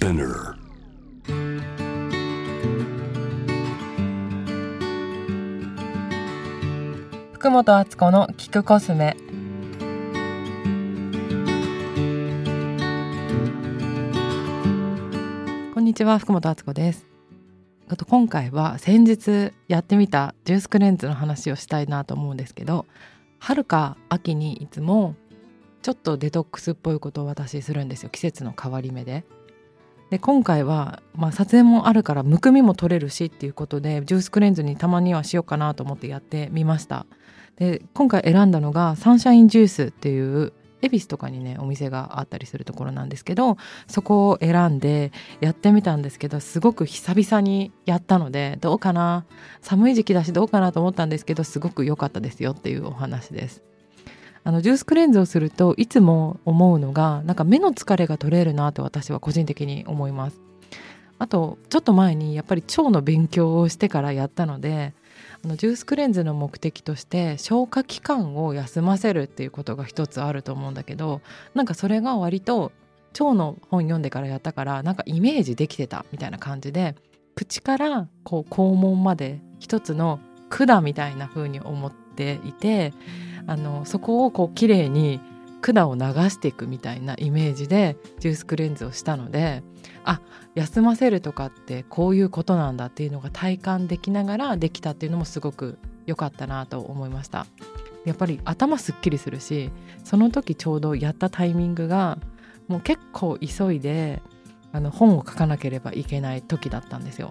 Spinner. 福本敦子の聞くコスメこんにちは福本敦子ですあと今回は先日やってみたジュースクレンズの話をしたいなと思うんですけど春か秋にいつもちょっとデトックスっぽいことを私するんですよ。季節の変わり目で。で今回は、まあ、撮影もあるからむくみも取れるしっていうことでジュースクレンズにたまにはしようかなと思ってやってみました。で今回選んだのがサンシャインジュースっていう恵比寿とかにねお店があったりするところなんですけどそこを選んでやってみたんですけどすごく久々にやったのでどうかな？寒い時期だしどうかなと思ったんですけどすごく良かったですよっていうお話です。あのジュースクレンズをするといつも思うのがなんか目の疲れが取れるなと私は個人的に思います。あとちょっと前にやっぱり腸の勉強をしてからやったのであのジュースクレンズの目的として消化器官を休ませるっていうことが一つあると思うんだけどなんかそれが割と腸の本読んでからやったからなんかイメージできてたみたいな感じで口からこう肛門まで一つの管みたいな風に思ってていてあのそこをこう綺麗に管を流していくみたいなイメージでジュースクレンズをしたのであ休ませるとかってこういうことなんだっていうのが体感できながらできたっていうのもすごく良かったなと思いました。やっぱり頭すっきりするしその時ちょうどやったタイミングがもう結構急いであの本を書かなければいけない時だったんですよ。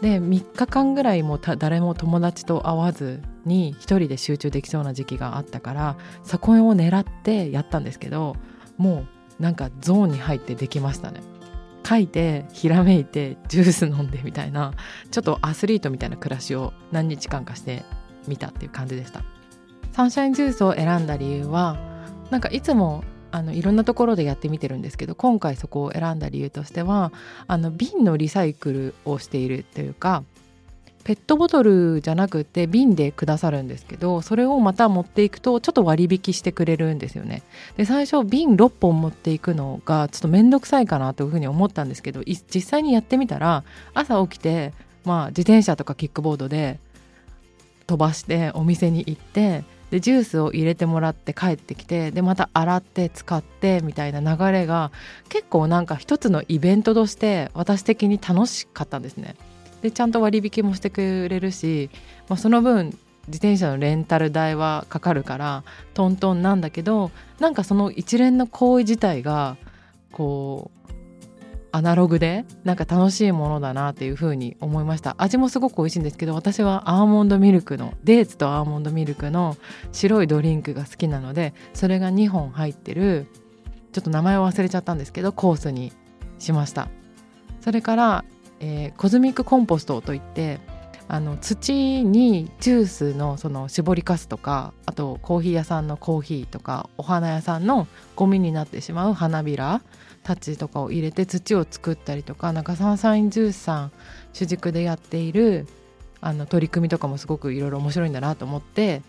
で3日間ぐらいも誰も友達と会わずに1人で集中できそうな時期があったからそこを狙ってやったんですけどもうなんかゾーンに入ってできましたね。書いてひらめいてジュース飲んでみたいなちょっとアスリートみたいな暮らしを何日間かしてみたっていう感じでした。サンシャインジュースを選んだ理由はなんかいつもあのいろんなところでやってみてるんですけど今回そこを選んだ理由としてはあの瓶のリサイクルをしているというかペットボトルじゃなくて瓶でくださるんですけどそれをまた持っていくとちょっと割引してくれるんですよね。で最初瓶6本持っていくのがちょっと面倒くさいかなというふうに思ったんですけど実際にやってみたら朝起きてまあ自転車とかキックボードで飛ばしてお店に行ってでジュースを入れてもらって帰ってきてでまた洗って使ってみたいな流れが結構なんか一つのイベントとして私的に楽しかったんですね。でちゃんと割引もしてくれるし、まあ、その分自転車のレンタル代はかかるからトントンなんだけどなんかその一連の行為自体がこうアナログでなんか楽しいものだなっていう風に思いました。味もすごく美味しいんですけど私はアーモンドミルクのデーツとアーモンドミルクの白いドリンクが好きなのでそれが2本入ってるちょっと名前を忘れちゃったんですけどコースにしました。それから、えー、コズミックコンポストといってあの土にジュースのその絞りかすとかあとコーヒー屋さんのコーヒーとかお花屋さんのゴミになってしまう花びらたちとかを入れて土を作ったりとかなんかサンサインジュースさん主軸でやっているあの取り組みとかもすごくいろいろ面白いんだなと思って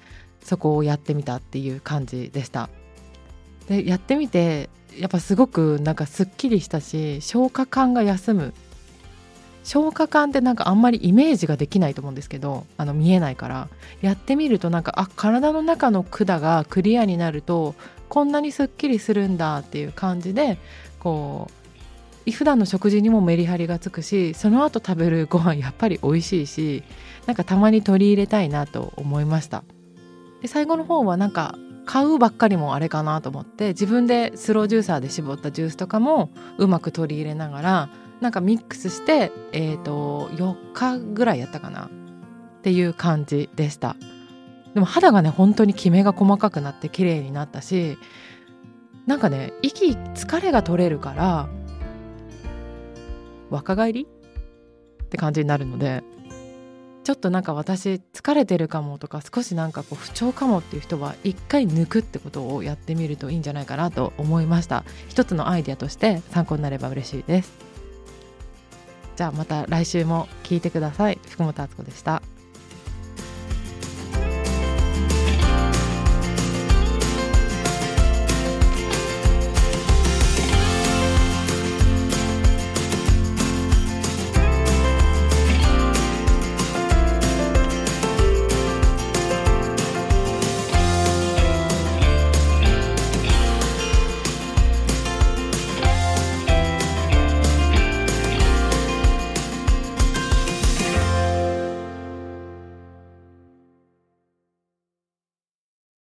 そこをやってみたっていう感じでした。でやってみてやっぱすごくなんかすっきりしたし消化管が休む消化管ってなんかあんまりイメージができないと思うんですけどあの見えないからやってみるとなんかあ体の中の管がクリアになるとこんなにすっきりするんだっていう感じでこう普段の食事にもメリハリがつくしその後食べるご飯やっぱり美味しいしなんかたまに取り入れたいなと思いました。で最後の方はなんか買うばっかりもあれかなと思って自分でスロージューサーで絞ったジュースとかもうまく取り入れながらなんかミックスしてえっ、ー、と4日ぐらいやったかなっていう感じでした。でも肌がね本当にキメが細かくなって綺麗になったしなんかね息疲れが取れるから若返り？って感じになるのでちょっとなんか私疲れてるかもとか少しなんかこう不調かもっていう人は一回抜くってことをやってみるといいんじゃないかなと思いました。一つのアイデアとして参考になれば嬉しいです。じゃあまた来週も聞いてください。福本敦子でした。